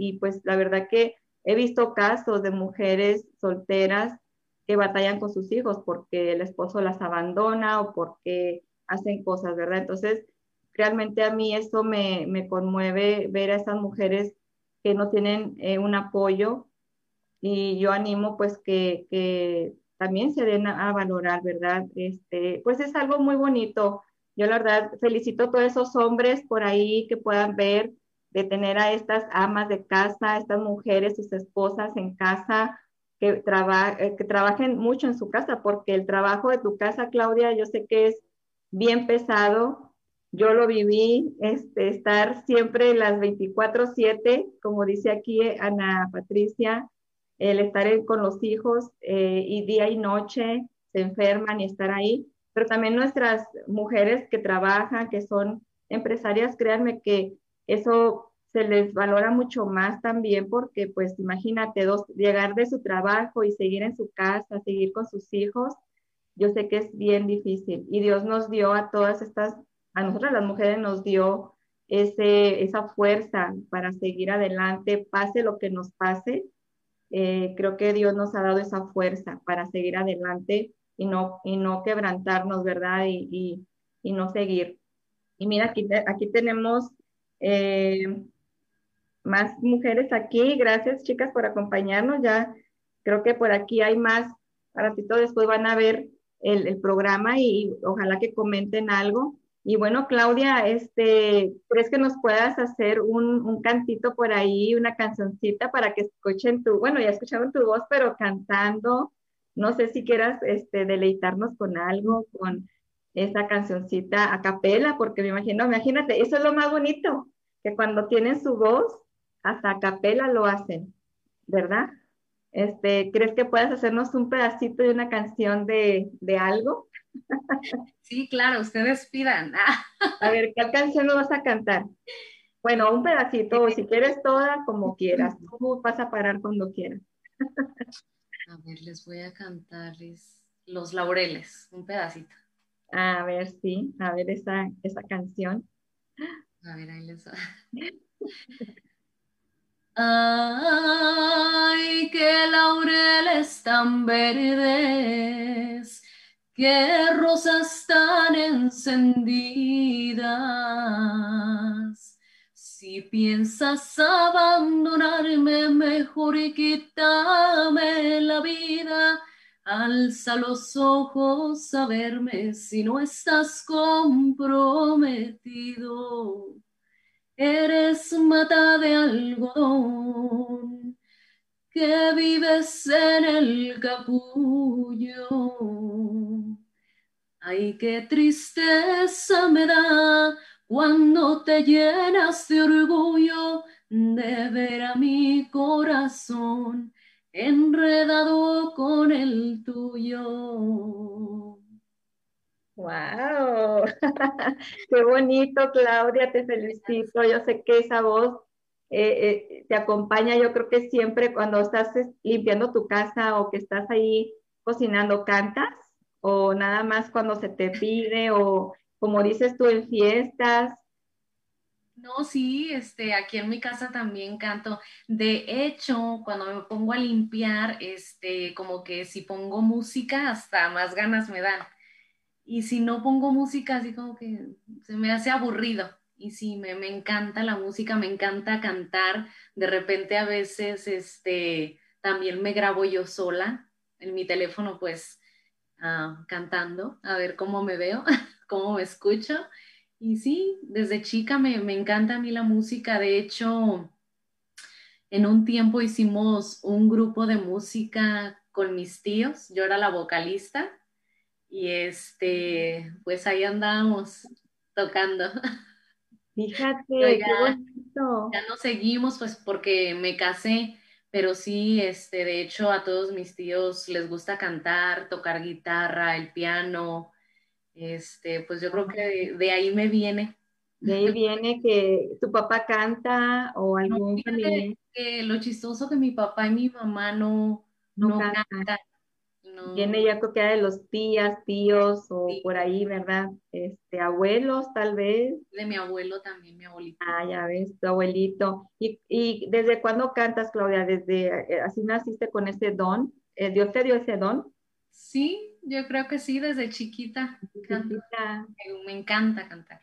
y, pues la verdad que he visto casos de mujeres solteras que batallan con sus hijos porque el esposo las abandona o porque hacen cosas, ¿verdad? Entonces, realmente a mí eso me, me conmueve ver a esas mujeres que no tienen eh, un apoyo y yo animo pues que, que también se den a, valorar, ¿verdad? Este, pues es algo muy bonito. Yo la verdad felicito a todos esos hombres por ahí que puedan ver de tener a estas amas de casa, a estas mujeres, sus esposas en casa, que, eh, que trabajen mucho en su casa, porque el trabajo de tu casa, Claudia, yo sé que es bien pesado, yo lo viví, este, estar siempre las 24/7, como dice aquí Ana Patricia, el estar con los hijos eh, y día y noche se enferman y estar ahí, pero también nuestras mujeres que trabajan, que son empresarias, créanme que eso se les valora mucho más también porque pues imagínate dos, llegar de su trabajo y seguir en su casa, seguir con sus hijos, yo sé que es bien difícil y Dios nos dio a todas estas, a nosotras las mujeres nos dio ese, esa fuerza para seguir adelante, pase lo que nos pase. Eh, creo que Dios nos ha dado esa fuerza para seguir adelante y no, y no quebrantarnos, ¿verdad? Y, y, no seguir. Y mira, aquí, aquí tenemos eh, más mujeres aquí. Gracias, chicas, por acompañarnos. Ya creo que por aquí hay más. A ratito después van a ver el, el programa y ojalá que comenten algo. Y bueno, Claudia, este, ¿crees que nos puedas hacer un, un, cantito por ahí, una cancioncita para que escuchen tu, bueno, ya escucharon tu voz, pero cantando, no sé si quieras este, deleitarnos con algo, con esa cancioncita a capela, porque me imagino, imagínate, eso es lo más bonito, que cuando tienen su voz, hasta a capela lo hacen, ¿verdad? Este, ¿Crees que puedas hacernos un pedacito de una canción de, de algo? [LAUGHS] Sí, claro, ustedes pidan. [LAUGHS] A ver, ¿qué canción nos vas a cantar? Bueno, un pedacito, o si quieres toda, como quieras. Tú vas a parar cuando quieras. [LAUGHS] A ver, les voy a cantarles Los Laureles, un pedacito. A ver, sí, a ver esa, esa canción. A ver, ahí les va. [LAUGHS] Ay, qué laureles tan verdes qué rosas tan encendidas. Si piensas abandonarme, mejor quítame la vida. Alza los ojos a verme si no estás comprometido. Eres mata de algodón que vives en el capullo. Ay, qué tristeza me da cuando te llenas de orgullo de ver a mi corazón enredado con el tuyo. ¡Wow! [LAUGHS] ¡Qué bonito, Claudia! Te felicito. Yo sé que esa voz eh, eh, te acompaña, yo creo que siempre cuando estás limpiando tu casa o que estás ahí cocinando, ¿cantas? ¿O nada más cuando se te pide o como dices tú en fiestas? No, sí, este, aquí en mi casa también canto. De hecho, cuando me pongo a limpiar, este, como que si pongo música, hasta más ganas me dan. Y si no pongo música, así como que se me hace aburrido. Y sí, me, encanta la música, me encanta cantar. De repente a veces este, también me grabo yo sola en mi teléfono, pues ah, cantando, a ver cómo me veo, [LAUGHS] cómo me escucho. Y sí, desde chica me, me encanta a mí la música. De hecho, en un tiempo hicimos un grupo de música con mis tíos. Yo era la vocalista y este, pues ahí andábamos tocando. [LAUGHS] Fíjate, ya, Ya no seguimos, pues porque me casé, pero sí, este, de hecho, a todos mis tíos les gusta cantar, tocar guitarra, el piano. Este, pues yo creo que de, ahí me viene. De ahí viene que tu papá canta o algún familiar. lo chistoso que mi papá y mi mamá no, no, cantan. Tiene ya creo que de los tías, tíos o por ahí, ¿verdad? Este, abuelos tal vez. De mi abuelo también, mi abuelito. Ah, ya ves, tu abuelito. ¿Y, y desde cuándo cantas, Claudia? ¿Desde eh, así naciste con ese don? Eh, ¿Dios te dio ese don? Sí, yo creo que sí, desde chiquita. Me encanta cantar.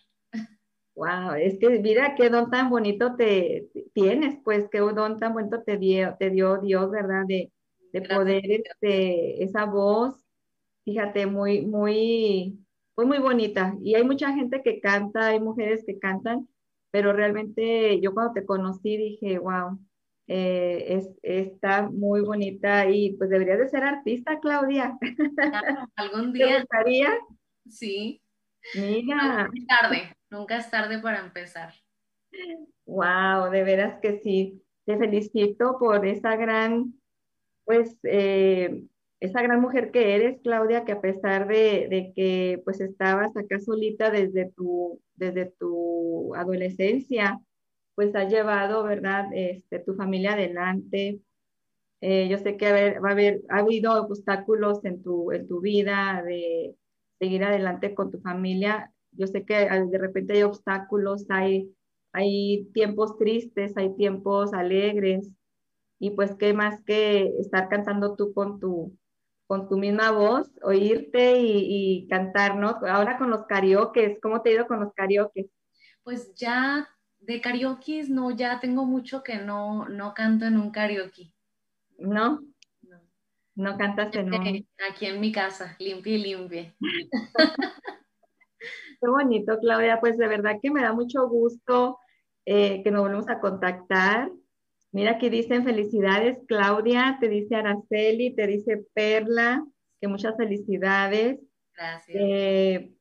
Wow, es que mira qué don tan bonito te, tienes, pues qué don tan bonito te dio, te dio Dios, ¿verdad? De, de poder, este, esa voz, fíjate, muy, muy, pues muy bonita. Y hay mucha gente que canta, hay mujeres que cantan, pero realmente yo cuando te conocí dije, wow, eh, es, está muy bonita y pues deberías de ser artista, Claudia. algún [LAUGHS] día. ¿Te gustaría? Sí. Mira. Nunca es tarde, nunca es tarde para empezar. Wow, de veras que sí. Te felicito por esa gran pues eh, esa gran mujer que eres, Claudia, que a pesar de, que pues estabas acá solita desde tu, desde tu adolescencia, pues has llevado, ¿verdad? Este, tu familia adelante. Eh, yo sé que va a haber, ha habido obstáculos en tu, en tu vida de seguir adelante con tu familia. Yo sé que de repente hay obstáculos, hay, hay tiempos tristes, hay tiempos alegres, y pues qué más que estar cantando tú con tu, con tu misma voz, oírte y, y cantar, ¿no? Ahora con los karaoke, ¿cómo te ha ido con los karaoke? Pues ya de karaoke, no, ya tengo mucho que no, no canto en un karaoke. ¿No? No, no cantas en un... Aquí en mi casa, limpia y limpia. [LAUGHS] Qué bonito, Claudia, pues de verdad que me da mucho gusto eh, que nos volvemos a contactar. Mira aquí dicen felicidades, Claudia, te dice Araceli, te dice Perla, que muchas felicidades. Gracias. Eh,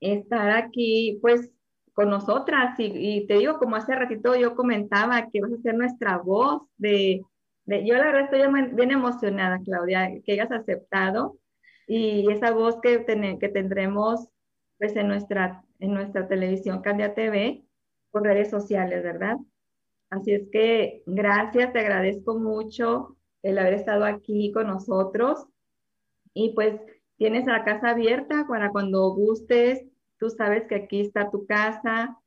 estar aquí, pues, con nosotras y, te digo, como hace ratito yo comentaba, que vas a ser nuestra voz de, de yo la verdad estoy bien emocionada, Claudia, que hayas aceptado y esa voz que, que tendremos pues en nuestra, en nuestra televisión Candia TV por redes sociales, ¿verdad? Así es que gracias, te agradezco mucho el haber estado aquí con nosotros y pues tienes la casa abierta para cuando gustes, tú sabes que aquí está tu casa,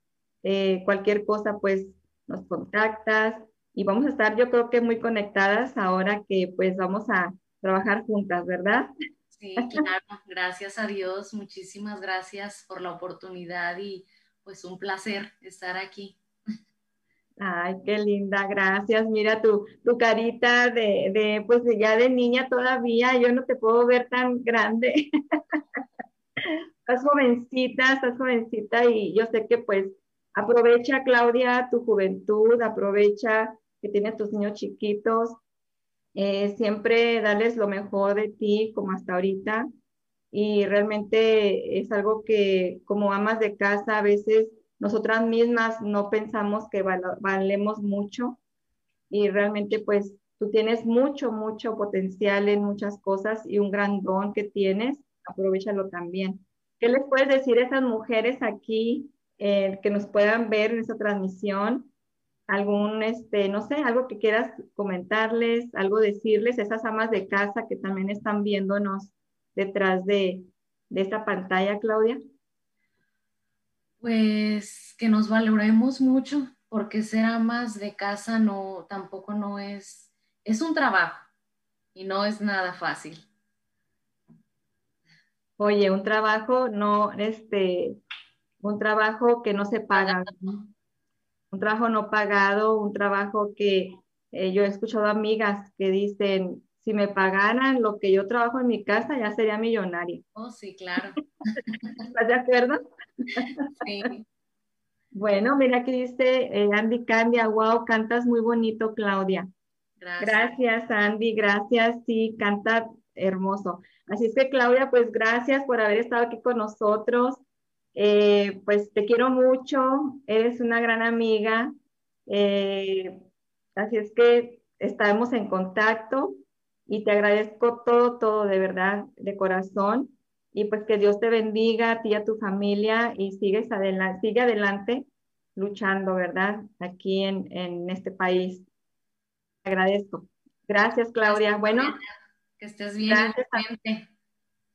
eh, cualquier cosa pues nos contactas y vamos a estar yo creo que muy conectadas ahora que pues vamos a trabajar juntas, ¿verdad? Sí, claro, gracias a Dios, muchísimas gracias por la oportunidad y pues un placer estar aquí. Ay, qué linda, gracias. Mira tu, tu carita de, de, pues ya de niña todavía, yo no te puedo ver tan grande. [LAUGHS] estás jovencita, estás jovencita y yo sé que pues aprovecha, Claudia, tu juventud, aprovecha que tienes tus niños chiquitos, eh, siempre darles lo mejor de ti como hasta ahorita y realmente es algo que como amas de casa a veces nosotras mismas no pensamos que valemos mucho y realmente pues tú tienes mucho, mucho potencial en muchas cosas y un gran don que tienes, aprovechalo también. ¿Qué les puedes decir a esas mujeres aquí eh, que nos puedan ver en esta transmisión? Algún, este, no sé, algo que quieras comentarles, algo decirles esas amas de casa que también están viéndonos detrás de, de esta pantalla, Claudia pues que nos valoremos mucho, porque ser amas de casa no, tampoco no es, es un trabajo y no es nada fácil. Oye, un trabajo no, este, un trabajo que no se paga, un trabajo no pagado, un trabajo que eh, yo he escuchado amigas que dicen, si me pagaran lo que yo trabajo en mi casa, ya sería millonaria. Oh, sí, claro. ¿Estás de acuerdo? Sí. Bueno, mira aquí dice eh, Andy Candia, wow, cantas muy bonito, Claudia. Gracias. Gracias, Andy, gracias, sí, canta hermoso. Así es que, Claudia, pues gracias por haber estado aquí con nosotros. Eh, pues te quiero mucho, eres una gran amiga. Eh, así es que estamos en contacto y te agradezco todo, todo de verdad, de corazón. Y pues que Dios te bendiga a ti y a tu familia y sigues adelante, sigue adelante luchando, ¿verdad? Aquí en, en este país. Te agradezco. Gracias, Claudia. Bueno. Que estés bien. Igualmente.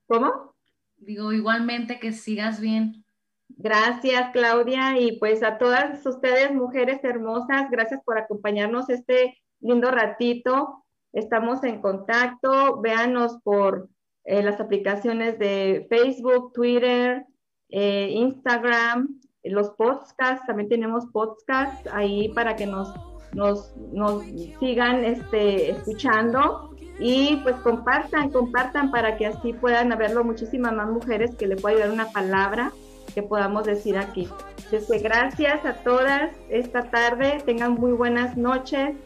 ¿Cómo? Digo, igualmente que sigas bien. Gracias, Claudia. Y pues a todas ustedes, mujeres hermosas, gracias por acompañarnos este lindo ratito. Estamos en contacto. Véanos por eh, las aplicaciones de Facebook, Twitter, eh, Instagram, los podcasts, también tenemos podcasts ahí para que nos, nos, nos sigan este, escuchando y pues compartan, compartan para que así puedan haberlo muchísimas más mujeres que le pueda ayudar una palabra que podamos decir aquí. Entonces, gracias a todas esta tarde, tengan muy buenas noches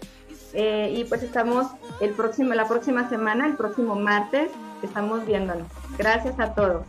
eh, y pues estamos el próximo, la próxima semana, el próximo martes, estamos viéndonos. Gracias a todos.